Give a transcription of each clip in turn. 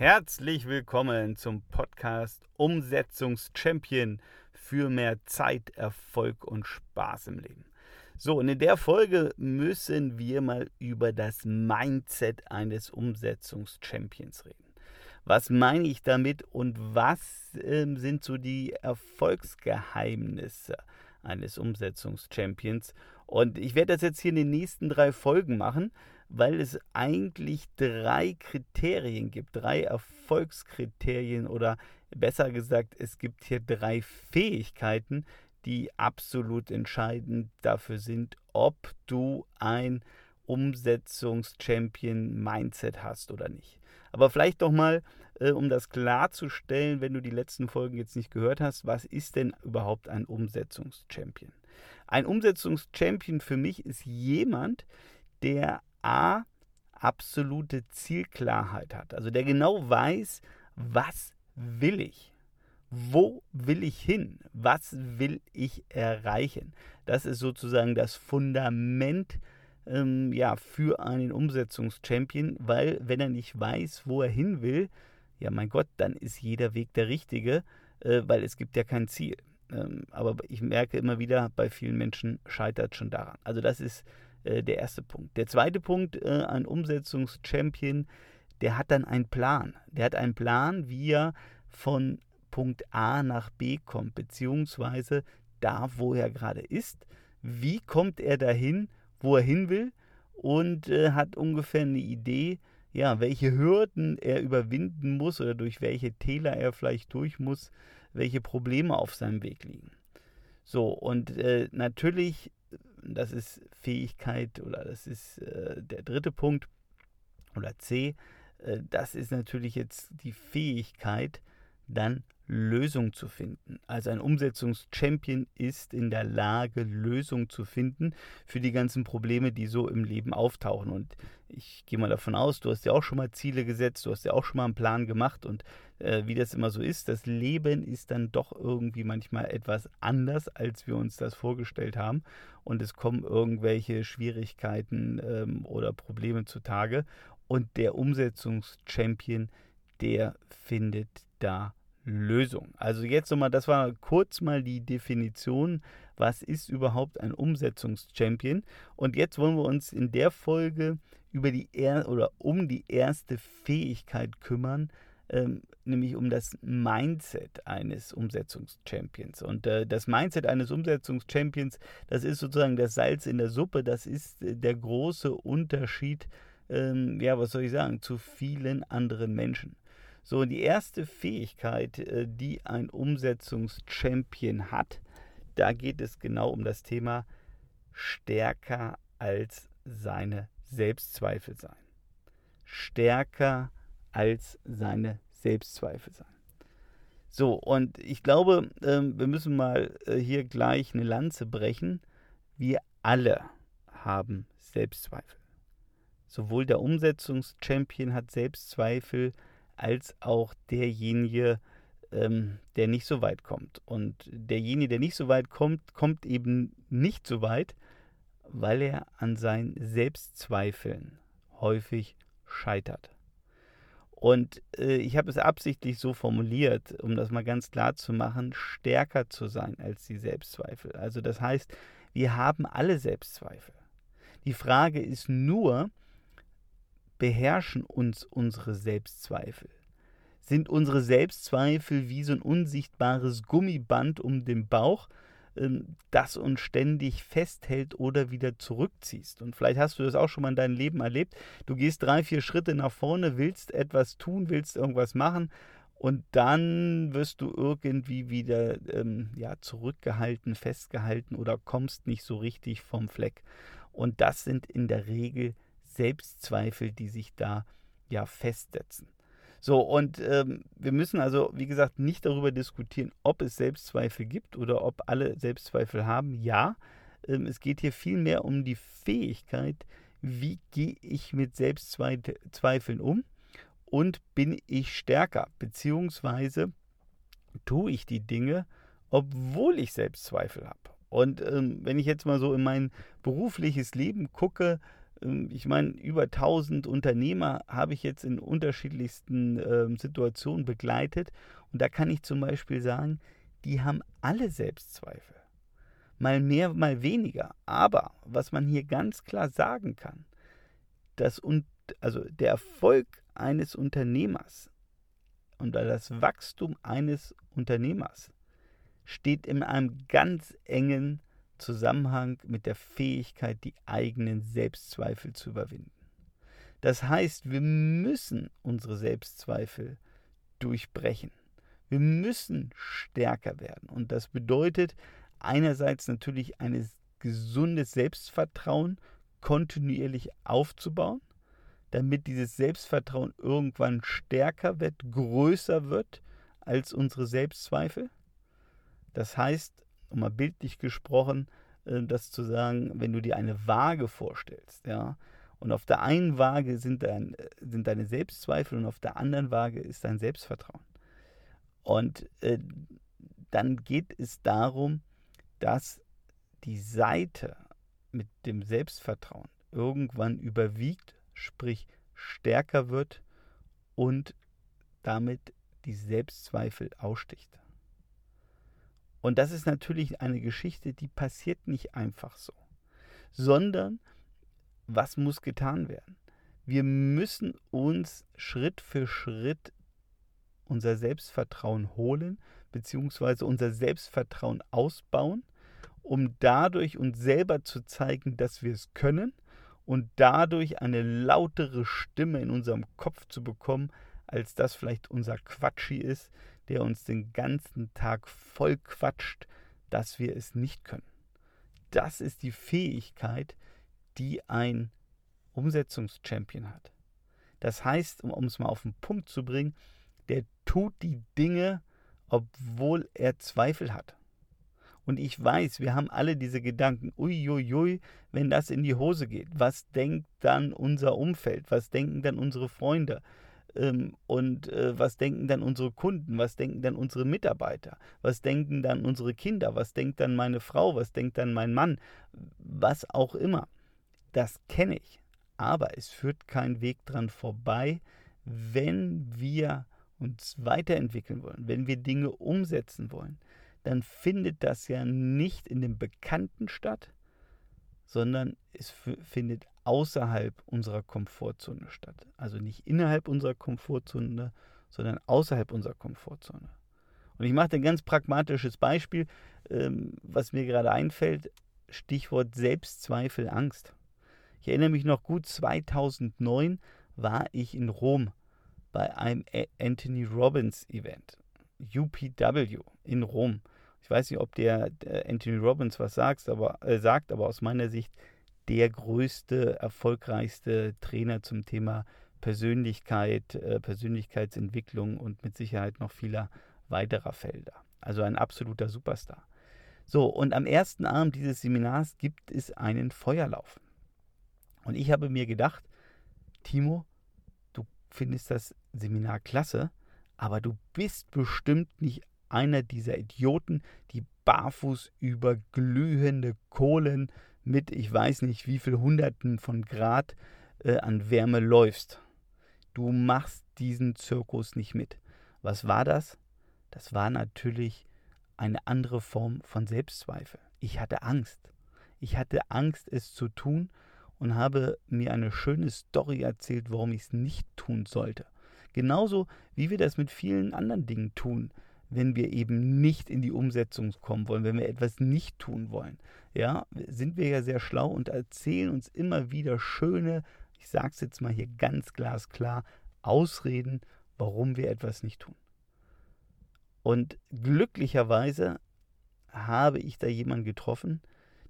Herzlich willkommen zum Podcast Umsetzungschampion für mehr Zeit, Erfolg und Spaß im Leben. So, und in der Folge müssen wir mal über das Mindset eines Umsetzungschampions reden. Was meine ich damit und was äh, sind so die Erfolgsgeheimnisse eines Umsetzungschampions? Und ich werde das jetzt hier in den nächsten drei Folgen machen, weil es eigentlich drei Kriterien gibt, drei Erfolgskriterien oder besser gesagt, es gibt hier drei Fähigkeiten, die absolut entscheidend dafür sind, ob du ein Umsetzungs-Champion-Mindset hast oder nicht. Aber vielleicht doch mal, äh, um das klarzustellen, wenn du die letzten Folgen jetzt nicht gehört hast, was ist denn überhaupt ein Umsetzungs-Champion? Ein Umsetzungs-Champion für mich ist jemand, der A, absolute Zielklarheit hat. Also der genau weiß, was will ich? Wo will ich hin? Was will ich erreichen? Das ist sozusagen das Fundament ähm, ja, für einen Umsetzungschampion, weil wenn er nicht weiß, wo er hin will, ja mein Gott, dann ist jeder Weg der richtige, äh, weil es gibt ja kein Ziel. Ähm, aber ich merke immer wieder, bei vielen Menschen scheitert schon daran. Also das ist äh, der erste Punkt. Der zweite Punkt, äh, ein Umsetzungschampion, der hat dann einen Plan. Der hat einen Plan, wie er von Punkt A nach B kommt, beziehungsweise da, wo er gerade ist. Wie kommt er dahin, wo er hin will? Und äh, hat ungefähr eine Idee, ja, welche Hürden er überwinden muss oder durch welche Täler er vielleicht durch muss, welche Probleme auf seinem Weg liegen. So, und äh, natürlich das ist Fähigkeit oder das ist äh, der dritte Punkt oder C, äh, das ist natürlich jetzt die Fähigkeit, dann Lösungen zu finden. Also ein Umsetzungschampion ist in der Lage, Lösungen zu finden für die ganzen Probleme, die so im Leben auftauchen. Und ich gehe mal davon aus, du hast ja auch schon mal Ziele gesetzt, du hast ja auch schon mal einen Plan gemacht und äh, wie das immer so ist, das Leben ist dann doch irgendwie manchmal etwas anders, als wir uns das vorgestellt haben. Und es kommen irgendwelche Schwierigkeiten ähm, oder Probleme zutage. Und der Umsetzungschampion, der findet da Lösung. Also jetzt nochmal, das war kurz mal die Definition, was ist überhaupt ein Umsetzungschampion. Und jetzt wollen wir uns in der Folge über die er oder um die erste Fähigkeit kümmern, ähm, nämlich um das Mindset eines Umsetzungschampions. Und äh, das Mindset eines Umsetzungschampions, das ist sozusagen das Salz in der Suppe, das ist äh, der große Unterschied, ähm, ja, was soll ich sagen, zu vielen anderen Menschen. So, die erste Fähigkeit, äh, die ein Umsetzungschampion hat, da geht es genau um das Thema stärker als seine Selbstzweifel sein. Stärker als seine Selbstzweifel sein. So, und ich glaube, ähm, wir müssen mal äh, hier gleich eine Lanze brechen. Wir alle haben Selbstzweifel. Sowohl der Umsetzungschampion hat Selbstzweifel, als auch derjenige, ähm, der nicht so weit kommt. Und derjenige, der nicht so weit kommt, kommt eben nicht so weit, weil er an seinen Selbstzweifeln häufig scheitert. Und äh, ich habe es absichtlich so formuliert, um das mal ganz klar zu machen, stärker zu sein als die Selbstzweifel. Also das heißt, wir haben alle Selbstzweifel. Die Frage ist nur, beherrschen uns unsere Selbstzweifel? Sind unsere Selbstzweifel wie so ein unsichtbares Gummiband um den Bauch, das uns ständig festhält oder wieder zurückziehst. Und vielleicht hast du das auch schon mal in deinem Leben erlebt. Du gehst drei, vier Schritte nach vorne, willst etwas tun, willst irgendwas machen und dann wirst du irgendwie wieder ähm, ja, zurückgehalten, festgehalten oder kommst nicht so richtig vom Fleck. Und das sind in der Regel Selbstzweifel, die sich da ja festsetzen. So, und ähm, wir müssen also, wie gesagt, nicht darüber diskutieren, ob es Selbstzweifel gibt oder ob alle Selbstzweifel haben. Ja, ähm, es geht hier vielmehr um die Fähigkeit, wie gehe ich mit Selbstzweifeln um und bin ich stärker, beziehungsweise tue ich die Dinge, obwohl ich Selbstzweifel habe. Und ähm, wenn ich jetzt mal so in mein berufliches Leben gucke, ich meine, über 1000 Unternehmer habe ich jetzt in unterschiedlichsten äh, Situationen begleitet. Und da kann ich zum Beispiel sagen, die haben alle Selbstzweifel. Mal mehr, mal weniger. Aber was man hier ganz klar sagen kann, dass also der Erfolg eines Unternehmers und das Wachstum eines Unternehmers steht in einem ganz engen Zusammenhang mit der Fähigkeit, die eigenen Selbstzweifel zu überwinden. Das heißt, wir müssen unsere Selbstzweifel durchbrechen. Wir müssen stärker werden. Und das bedeutet einerseits natürlich ein gesundes Selbstvertrauen kontinuierlich aufzubauen, damit dieses Selbstvertrauen irgendwann stärker wird, größer wird als unsere Selbstzweifel. Das heißt, um mal bildlich gesprochen, äh, das zu sagen, wenn du dir eine Waage vorstellst, ja, und auf der einen Waage sind, dein, sind deine Selbstzweifel und auf der anderen Waage ist dein Selbstvertrauen. Und äh, dann geht es darum, dass die Seite mit dem Selbstvertrauen irgendwann überwiegt, sprich stärker wird und damit die Selbstzweifel aussticht. Und das ist natürlich eine Geschichte, die passiert nicht einfach so, sondern was muss getan werden? Wir müssen uns Schritt für Schritt unser Selbstvertrauen holen, beziehungsweise unser Selbstvertrauen ausbauen, um dadurch uns selber zu zeigen, dass wir es können und dadurch eine lautere Stimme in unserem Kopf zu bekommen, als das vielleicht unser Quatschi ist, der uns den ganzen Tag voll quatscht, dass wir es nicht können. Das ist die Fähigkeit, die ein Umsetzungschampion hat. Das heißt, um es mal auf den Punkt zu bringen, der tut die Dinge, obwohl er Zweifel hat. Und ich weiß, wir haben alle diese Gedanken, uiuiui, wenn das in die Hose geht, was denkt dann unser Umfeld, was denken dann unsere Freunde, und äh, was denken dann unsere Kunden? Was denken dann unsere Mitarbeiter? Was denken dann unsere Kinder? Was denkt dann meine Frau? Was denkt dann mein Mann? Was auch immer. Das kenne ich. Aber es führt kein Weg dran vorbei, wenn wir uns weiterentwickeln wollen, wenn wir Dinge umsetzen wollen, dann findet das ja nicht in dem Bekannten statt, sondern es findet außerhalb unserer Komfortzone statt. Also nicht innerhalb unserer Komfortzone, sondern außerhalb unserer Komfortzone. Und ich mache ein ganz pragmatisches Beispiel, ähm, was mir gerade einfällt. Stichwort Selbstzweifel, Angst. Ich erinnere mich noch gut, 2009 war ich in Rom bei einem Anthony Robbins Event, UPW in Rom. Ich weiß nicht, ob der, der Anthony Robbins was sagt, aber, äh, sagt, aber aus meiner Sicht der größte, erfolgreichste Trainer zum Thema Persönlichkeit, äh, Persönlichkeitsentwicklung und mit Sicherheit noch vieler weiterer Felder. Also ein absoluter Superstar. So, und am ersten Abend dieses Seminars gibt es einen Feuerlauf. Und ich habe mir gedacht, Timo, du findest das Seminar klasse, aber du bist bestimmt nicht einer dieser Idioten, die barfuß über glühende Kohlen mit ich weiß nicht wie viel Hunderten von Grad äh, an Wärme läufst. Du machst diesen Zirkus nicht mit. Was war das? Das war natürlich eine andere Form von Selbstzweifel. Ich hatte Angst. Ich hatte Angst, es zu tun und habe mir eine schöne Story erzählt, warum ich es nicht tun sollte. Genauso wie wir das mit vielen anderen Dingen tun wenn wir eben nicht in die Umsetzung kommen wollen, wenn wir etwas nicht tun wollen. Ja, sind wir ja sehr schlau und erzählen uns immer wieder schöne, ich sage es jetzt mal hier ganz glasklar, Ausreden, warum wir etwas nicht tun. Und glücklicherweise habe ich da jemanden getroffen,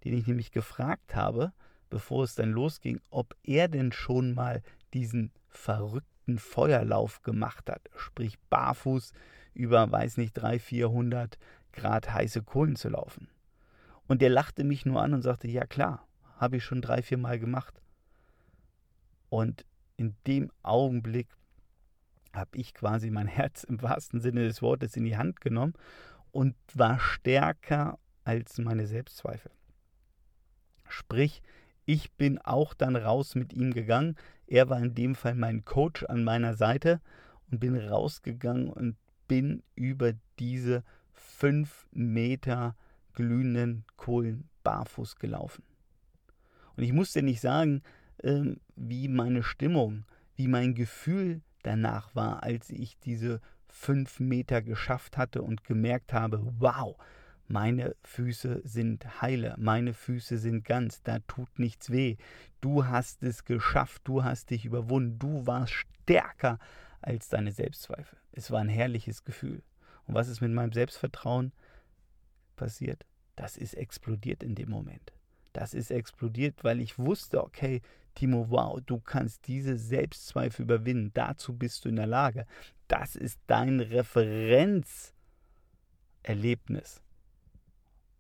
den ich nämlich gefragt habe, bevor es dann losging, ob er denn schon mal diesen verrückten Feuerlauf gemacht hat, sprich barfuß über, weiß nicht, 300, 400 Grad heiße Kohlen zu laufen. Und der lachte mich nur an und sagte, ja klar, habe ich schon drei, vier Mal gemacht. Und in dem Augenblick habe ich quasi mein Herz im wahrsten Sinne des Wortes in die Hand genommen und war stärker als meine Selbstzweifel. Sprich, Ich bin auch dann raus mit ihm gegangen. Er war in dem Fall mein Coach an meiner Seite und bin rausgegangen und bin über diese fünf Meter glühenden Kohlen barfuß gelaufen. Und ich muss dir nicht sagen, ähm, wie meine Stimmung, wie mein Gefühl danach war, als ich diese fünf Meter geschafft hatte und gemerkt habe, wow, meine Füße sind heile, meine Füße sind ganz, da tut nichts weh. Du hast es geschafft, du hast dich überwunden, du warst stärker als deine Selbstzweifel. Es war ein herrliches Gefühl. Und was ist mit meinem Selbstvertrauen passiert? Das ist explodiert in dem Moment. Das ist explodiert, weil ich wusste, okay, Timo, wow, du kannst diese Selbstzweifel überwinden. Dazu bist du in der Lage. Das ist dein Referenzerlebnis,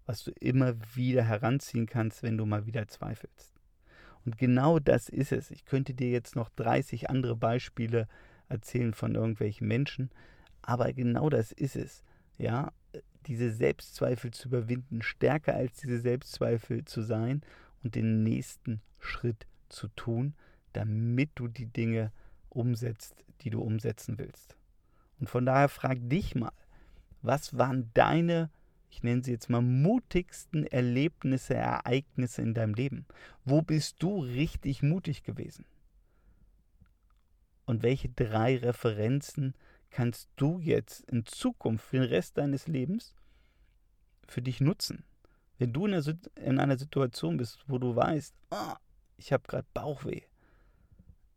was du immer wieder heranziehen kannst, wenn du mal wieder zweifelst. Und genau das ist es. Ich könnte dir jetzt noch 30 andere Beispiele erzählen von irgendwelchen Menschen, aber genau das ist es. Ja, diese Selbstzweifel zu überwinden, stärker als diese Selbstzweifel zu sein und den nächsten Schritt zu tun, damit du die Dinge umsetzt, die du umsetzen willst. Und von daher frag dich mal, was waren deine, ich nenne sie jetzt mal, mutigsten Erlebnisse, Ereignisse in deinem Leben? Wo bist du richtig mutig gewesen? Und welche drei Referenzen kannst du jetzt in Zukunft für den Rest deines Lebens für dich nutzen? Wenn du in einer, in einer Situation bist, wo du weißt, oh, ich habe gerade Bauchweh.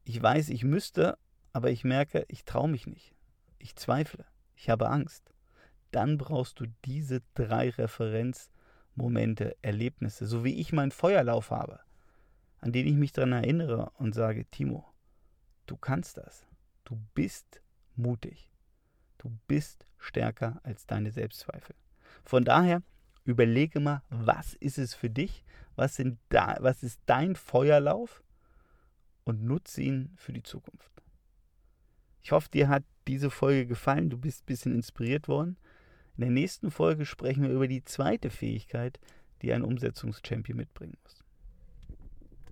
Ich weiß, ich müsste, aber ich merke, ich traue mich nicht. Ich zweifle. Ich habe Angst. Dann brauchst du diese drei Referenzmomente, Erlebnisse, so wie ich meinen Feuerlauf habe, an den ich mich daran erinnere und sage, Timo, du kannst das. Du bist mutig. Du bist stärker als deine Selbstzweifel. Von daher überlege mal, was ist es für dich? Was, sind da, was ist dein Feuerlauf? Und nutze ihn für die Zukunft. Ich hoffe, dir hat diese Folge gefallen. Du bist ein bisschen inspiriert worden. In der nächsten Folge sprechen wir über die zweite Fähigkeit, die ein Umsetzungschampion mitbringen muss.